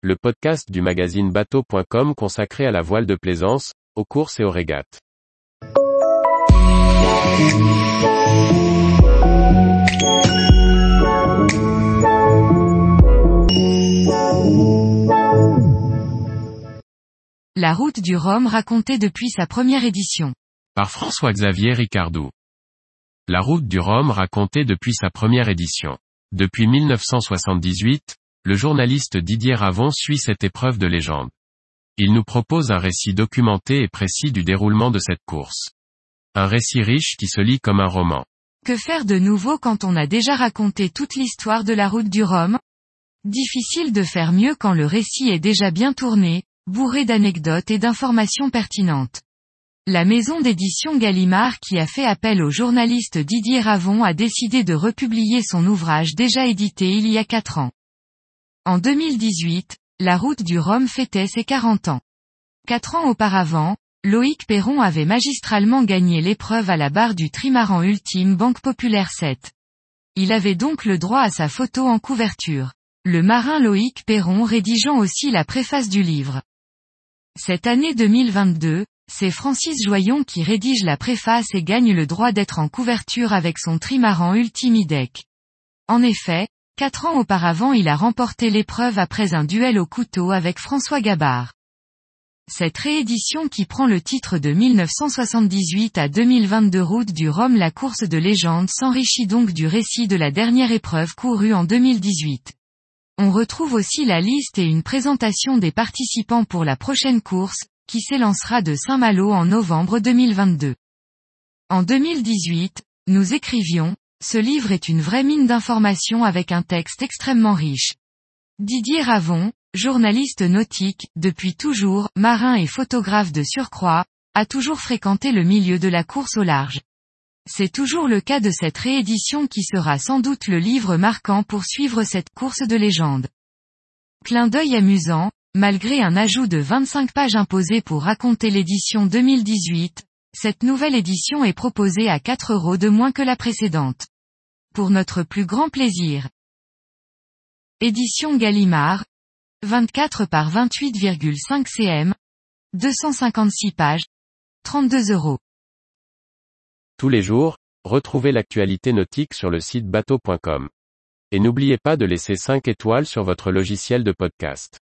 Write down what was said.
le podcast du magazine bateau.com consacré à la voile de plaisance, aux courses et aux régates. La route du Rhum racontée depuis sa première édition. Par François-Xavier Ricardou. La route du Rhum racontée depuis sa première édition. Depuis 1978, le journaliste Didier Ravon suit cette épreuve de légende. Il nous propose un récit documenté et précis du déroulement de cette course. Un récit riche qui se lit comme un roman. Que faire de nouveau quand on a déjà raconté toute l'histoire de la route du Rhum? Difficile de faire mieux quand le récit est déjà bien tourné, bourré d'anecdotes et d'informations pertinentes. La maison d'édition Gallimard qui a fait appel au journaliste Didier Ravon a décidé de republier son ouvrage déjà édité il y a 4 ans. En 2018, la route du Rhum fêtait ses 40 ans. Quatre ans auparavant, Loïc Perron avait magistralement gagné l'épreuve à la barre du trimaran ultime Banque Populaire 7. Il avait donc le droit à sa photo en couverture. Le marin Loïc Perron rédigeant aussi la préface du livre. Cette année 2022, c'est Francis Joyon qui rédige la préface et gagne le droit d'être en couverture avec son trimaran Ultimidec. En effet, quatre ans auparavant il a remporté l'épreuve après un duel au couteau avec François Gabard. Cette réédition qui prend le titre de 1978 à 2022 route du Rhum la course de légende s'enrichit donc du récit de la dernière épreuve courue en 2018. On retrouve aussi la liste et une présentation des participants pour la prochaine course, qui s'élancera de Saint-Malo en novembre 2022. En 2018, nous écrivions, ce livre est une vraie mine d'informations avec un texte extrêmement riche. Didier Ravon, journaliste nautique, depuis toujours, marin et photographe de surcroît, a toujours fréquenté le milieu de la course au large. C'est toujours le cas de cette réédition qui sera sans doute le livre marquant pour suivre cette course de légende. Clin d'œil amusant, malgré un ajout de 25 pages imposées pour raconter l'édition 2018, cette nouvelle édition est proposée à 4 euros de moins que la précédente. Pour notre plus grand plaisir. Édition Gallimard. 24 par 28,5 cm. 256 pages. 32 euros. Tous les jours, retrouvez l'actualité nautique sur le site bateau.com. Et n'oubliez pas de laisser 5 étoiles sur votre logiciel de podcast.